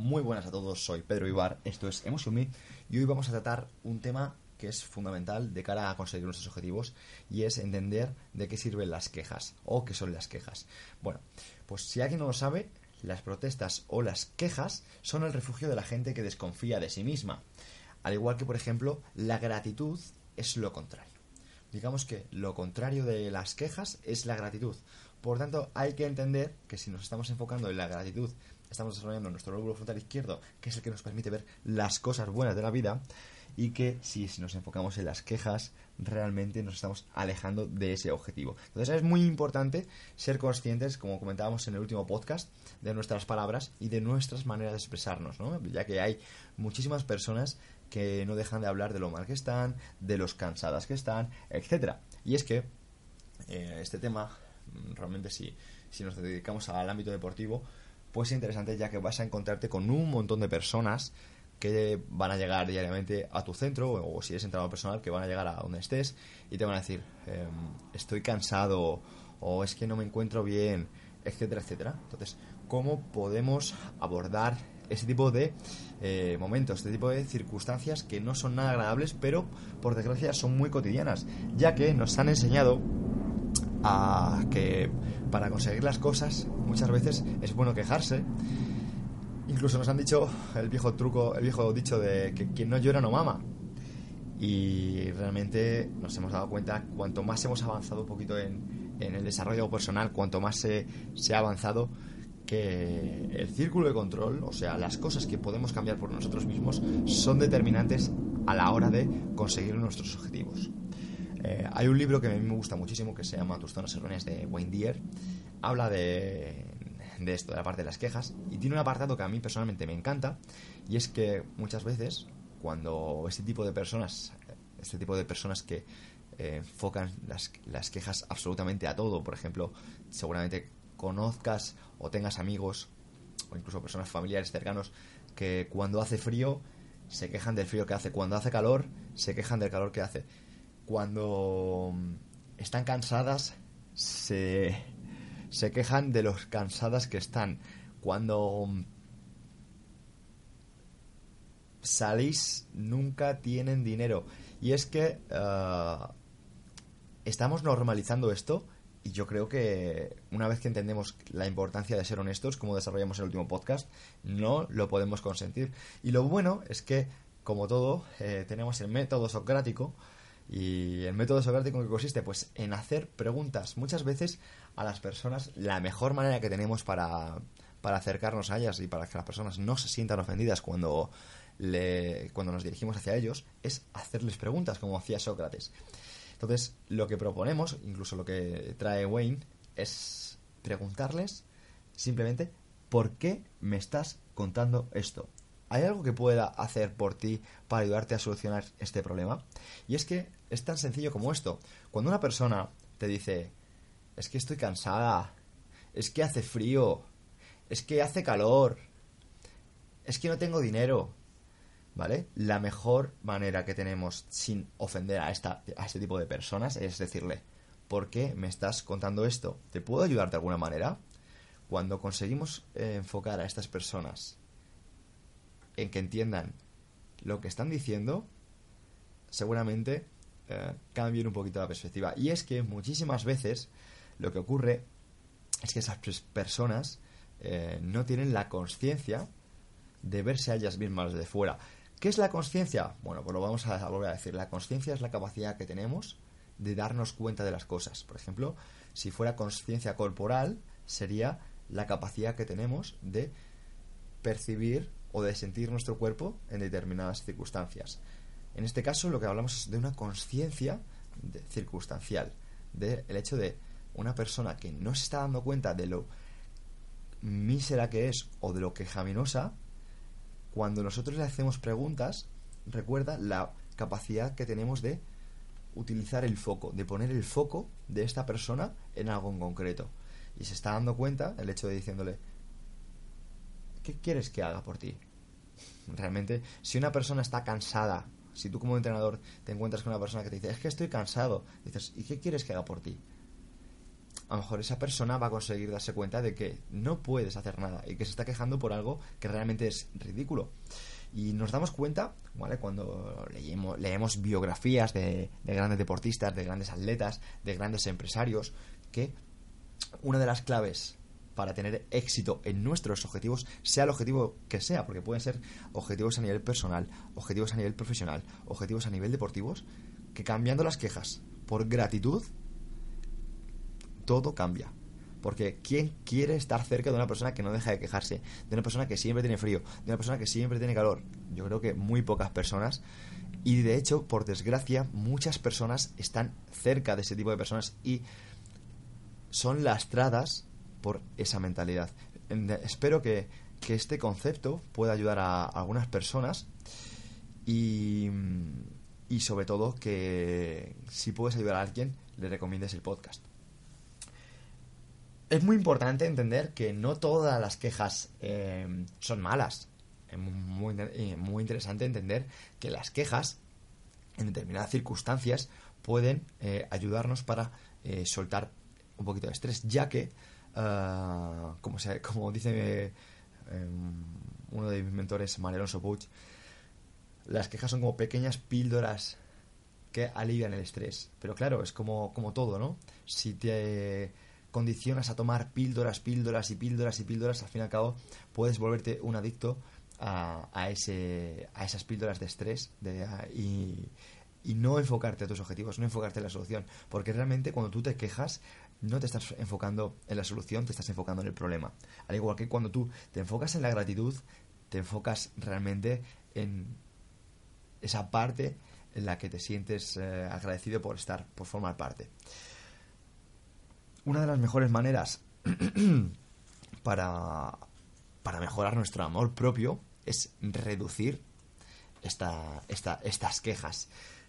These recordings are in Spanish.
Muy buenas a todos, soy Pedro Ibar, esto es Emotion Me y hoy vamos a tratar un tema que es fundamental de cara a conseguir nuestros objetivos y es entender de qué sirven las quejas o qué son las quejas. Bueno, pues si alguien no lo sabe, las protestas o las quejas son el refugio de la gente que desconfía de sí misma. Al igual que, por ejemplo, la gratitud es lo contrario. Digamos que lo contrario de las quejas es la gratitud. Por tanto, hay que entender que si nos estamos enfocando en la gratitud estamos desarrollando nuestro lóbulo frontal izquierdo, que es el que nos permite ver las cosas buenas de la vida, y que si, nos enfocamos en las quejas, realmente nos estamos alejando de ese objetivo. Entonces es muy importante ser conscientes, como comentábamos en el último podcast, de nuestras palabras y de nuestras maneras de expresarnos, ¿no? ya que hay muchísimas personas que no dejan de hablar de lo mal que están, de los cansadas que están, etcétera. Y es que eh, este tema, realmente si, si nos dedicamos al ámbito deportivo, pues es interesante ya que vas a encontrarte con un montón de personas que van a llegar diariamente a tu centro o si eres entrenador personal que van a llegar a donde estés y te van a decir em, estoy cansado o es que no me encuentro bien etcétera etcétera. Entonces cómo podemos abordar ese tipo de eh, momentos, este tipo de circunstancias que no son nada agradables, pero por desgracia son muy cotidianas, ya que nos han enseñado a que para conseguir las cosas muchas veces es bueno quejarse. Incluso nos han dicho el viejo truco, el viejo dicho de que quien no llora no mama. Y realmente nos hemos dado cuenta, cuanto más hemos avanzado un poquito en, en el desarrollo personal, cuanto más se, se ha avanzado, que el círculo de control, o sea, las cosas que podemos cambiar por nosotros mismos, son determinantes a la hora de conseguir nuestros objetivos. Eh, hay un libro que a mí me gusta muchísimo que se llama Tus zonas erróneas de Wayne Dyer. Habla de, de esto, de la parte de las quejas, y tiene un apartado que a mí personalmente me encanta, y es que muchas veces cuando este tipo de personas, este tipo de personas que eh, enfocan las, las quejas absolutamente a todo, por ejemplo, seguramente conozcas o tengas amigos o incluso personas familiares cercanos que cuando hace frío se quejan del frío que hace, cuando hace calor se quejan del calor que hace cuando mm, están cansadas, se, se quejan de los cansadas que están. Cuando mm, salís, nunca tienen dinero. Y es que eh, estamos normalizando esto y yo creo que una vez que entendemos la importancia de ser honestos, como desarrollamos el último podcast, no lo podemos consentir. Y lo bueno es que, como todo, eh, tenemos el método socrático, y el método socrático en que consiste, pues en hacer preguntas muchas veces a las personas, la mejor manera que tenemos para, para acercarnos a ellas y para que las personas no se sientan ofendidas cuando, le, cuando nos dirigimos hacia ellos, es hacerles preguntas, como hacía Sócrates. Entonces, lo que proponemos, incluso lo que trae Wayne, es preguntarles simplemente, ¿por qué me estás contando esto? ¿Hay algo que pueda hacer por ti para ayudarte a solucionar este problema? Y es que es tan sencillo como esto. Cuando una persona te dice, es que estoy cansada, es que hace frío, es que hace calor, es que no tengo dinero, ¿vale? La mejor manera que tenemos sin ofender a, esta, a este tipo de personas es decirle, ¿por qué me estás contando esto? ¿Te puedo ayudar de alguna manera? Cuando conseguimos eh, enfocar a estas personas en que entiendan lo que están diciendo, seguramente eh, cambien un poquito la perspectiva. Y es que muchísimas veces lo que ocurre es que esas personas eh, no tienen la conciencia de verse a ellas mismas de fuera. ¿Qué es la conciencia? Bueno, pues lo vamos a volver a decir. La conciencia es la capacidad que tenemos de darnos cuenta de las cosas. Por ejemplo, si fuera conciencia corporal, sería la capacidad que tenemos de percibir o de sentir nuestro cuerpo en determinadas circunstancias. En este caso lo que hablamos es de una conciencia circunstancial, del hecho de una persona que no se está dando cuenta de lo mísera que es o de lo quejaminosa cuando nosotros le hacemos preguntas, recuerda la capacidad que tenemos de utilizar el foco, de poner el foco de esta persona en algo en concreto. Y se está dando cuenta el hecho de diciéndole, ¿qué quieres que haga por ti? Realmente, si una persona está cansada, si tú como entrenador te encuentras con una persona que te dice, es que estoy cansado, dices, ¿y qué quieres que haga por ti? A lo mejor esa persona va a conseguir darse cuenta de que no puedes hacer nada y que se está quejando por algo que realmente es ridículo. Y nos damos cuenta, ¿vale? Cuando leemos, leemos biografías de, de grandes deportistas, de grandes atletas, de grandes empresarios, que una de las claves para tener éxito en nuestros objetivos, sea el objetivo que sea, porque pueden ser objetivos a nivel personal, objetivos a nivel profesional, objetivos a nivel deportivos, que cambiando las quejas por gratitud, todo cambia. Porque ¿quién quiere estar cerca de una persona que no deja de quejarse? De una persona que siempre tiene frío, de una persona que siempre tiene calor. Yo creo que muy pocas personas. Y de hecho, por desgracia, muchas personas están cerca de ese tipo de personas y son lastradas por esa mentalidad. Espero que, que este concepto pueda ayudar a algunas personas y, y sobre todo que si puedes ayudar a alguien, le recomiendes el podcast. Es muy importante entender que no todas las quejas eh, son malas. Es muy, muy interesante entender que las quejas, en determinadas circunstancias, pueden eh, ayudarnos para eh, soltar un poquito de estrés, ya que Ah, como, se, como dice em, uno de mis mentores, María Alonso Puig, las quejas son como pequeñas píldoras que alivian el estrés. Pero claro, es como, como todo, ¿no? Si te condicionas a tomar píldoras, píldoras y píldoras y píldoras, al fin y al cabo puedes volverte un adicto a, a, ese, a esas píldoras de estrés de, y, y no enfocarte a tus objetivos, no enfocarte en la solución. Porque realmente cuando tú te quejas, no te estás enfocando en la solución, te estás enfocando en el problema. Al igual que cuando tú te enfocas en la gratitud, te enfocas realmente en esa parte en la que te sientes eh, agradecido por estar, por formar parte. Una de las mejores maneras para, para mejorar nuestro amor propio es reducir esta, estas quejas,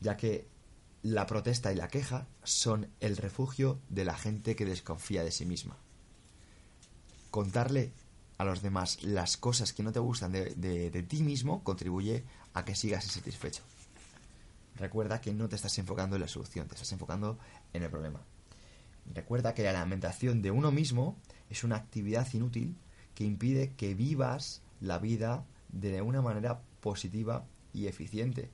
ya que la protesta y la queja son el refugio de la gente que desconfía de sí misma. Contarle a los demás las cosas que no te gustan de, ti mismo contribuye a que sigas insatisfecho. Recuerda que no te estás enfocando en la solución, te estás enfocando en el problema. Recuerda que la lamentación de uno mismo es una actividad inútil que impide que vivas la vida de una manera positiva y eficiente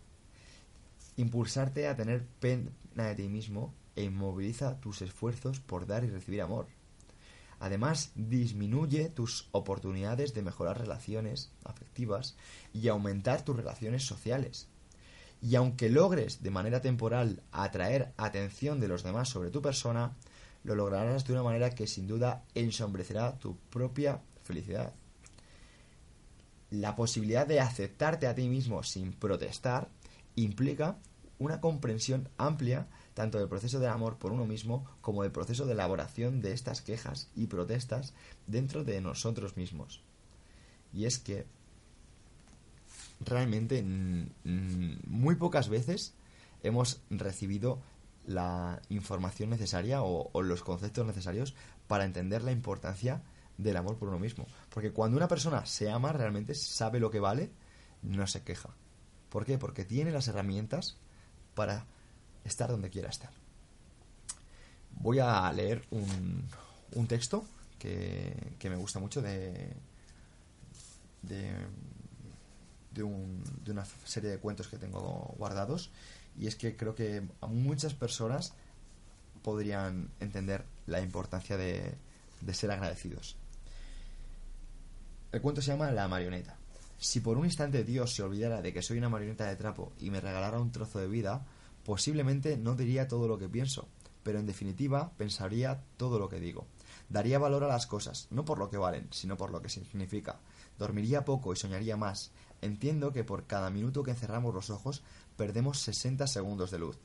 impulsarte a tener pena de ti mismo e inmoviliza tus esfuerzos por dar y recibir amor. Además, disminuye tus oportunidades de mejorar relaciones afectivas y aumentar tus relaciones sociales. Y aunque logres de manera temporal atraer atención de los demás sobre tu persona, lo lograrás de una manera que sin duda ensombrecerá tu propia felicidad. La posibilidad de aceptarte a ti mismo sin protestar implica una comprensión amplia tanto del proceso de amor por uno mismo como del proceso de elaboración de estas quejas y protestas dentro de nosotros mismos. Y es que realmente muy pocas veces hemos recibido la información necesaria o, o, los conceptos necesarios para entender la importancia del amor por uno mismo. Porque cuando una persona se ama, realmente sabe lo que vale, no se queja. ¿Por qué? Porque tiene las herramientas para estar donde quiera estar. Voy a leer un, texto que, me gusta mucho de, de, de, un, de, una serie de cuentos que tengo guardados y es que creo que a muchas personas podrían entender la importancia de ser agradecidos. El cuento se llama La marioneta. Si por un instante Dios se olvidara de que soy una marioneta de trapo y me regalara un trozo de vida, posiblemente no diría todo lo que pienso, pero en definitiva pensaría todo lo que digo. Daría valor a las cosas, no por lo que valen, sino por lo que significa. Dormiría poco y soñaría más. Entiendo que por cada minuto que encerramos los ojos perdemos 60 segundos de luz.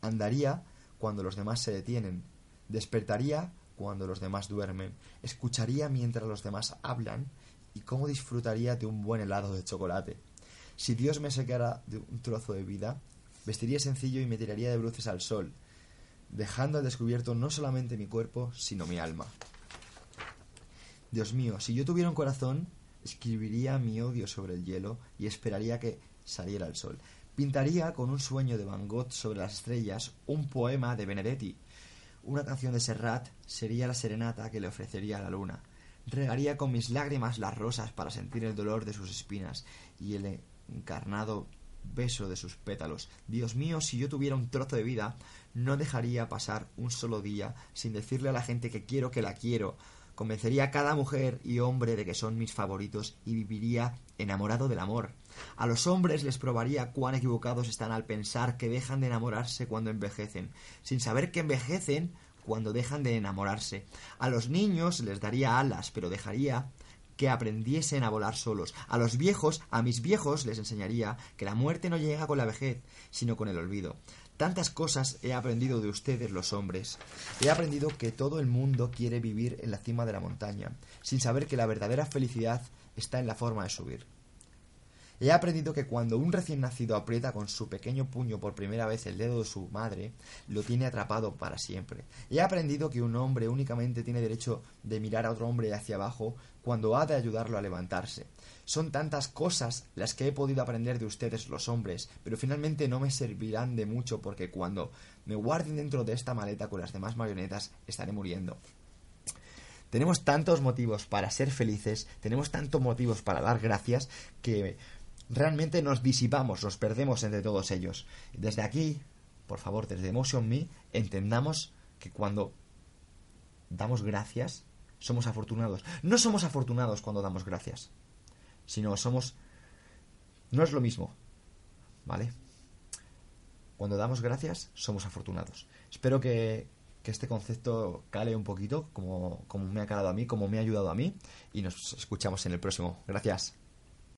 Andaría cuando los demás se detienen. Despertaría cuando los demás duermen. Escucharía mientras los demás hablan ¿Y cómo disfrutaría de un buen helado de chocolate? Si Dios me sacara de un trozo de vida, vestiría sencillo y me tiraría de bruces al sol, dejando al descubierto no solamente mi cuerpo, sino mi alma. Dios mío, si yo tuviera un corazón, escribiría mi odio sobre el hielo y esperaría que saliera el sol. Pintaría con un sueño de Van Gogh sobre las estrellas un poema de Benedetti. Una canción de Serrat sería la serenata que le ofrecería a la luna. Regaría con mis lágrimas las rosas para sentir el dolor de sus espinas y el encarnado beso de sus pétalos. Dios mío, si yo tuviera un trozo de vida, no dejaría pasar un solo día sin decirle a la gente que quiero que la quiero. Convencería a cada mujer y hombre de que son mis favoritos y viviría enamorado del amor. A los hombres les probaría cuán equivocados están al pensar que dejan de enamorarse cuando envejecen, sin saber que envejecen cuando dejan de enamorarse. A los niños les daría alas, pero dejaría que aprendiesen a volar solos. A los viejos, a mis viejos, les enseñaría que la muerte no llega con la vejez, sino con el olvido. Tantas cosas he aprendido de ustedes los hombres. He aprendido que todo el mundo quiere vivir en la cima de la montaña, sin saber que la verdadera felicidad está en la forma de subir. He aprendido que cuando un recién nacido aprieta con su pequeño puño por primera vez el dedo de su madre, lo tiene atrapado para siempre. He aprendido que un hombre únicamente tiene derecho de mirar a otro hombre hacia abajo cuando ha de ayudarlo a levantarse. Son tantas cosas las que he podido aprender de ustedes los hombres, pero finalmente no me servirán de mucho porque cuando me guarden dentro de esta maleta con las demás marionetas estaré muriendo. Tenemos tantos motivos para ser felices, tenemos tantos motivos para dar gracias que realmente nos disipamos, nos perdemos entre todos ellos. Desde aquí, por favor, desde Emotion Me, entendamos que cuando damos gracias, somos afortunados. No somos afortunados cuando damos gracias, sino somos... No es lo mismo, ¿vale? Cuando damos gracias, somos afortunados. Espero que, que este concepto cale un poquito, como, como me ha calado a mí, como me ha ayudado a mí, y nos escuchamos en el próximo. Gracias.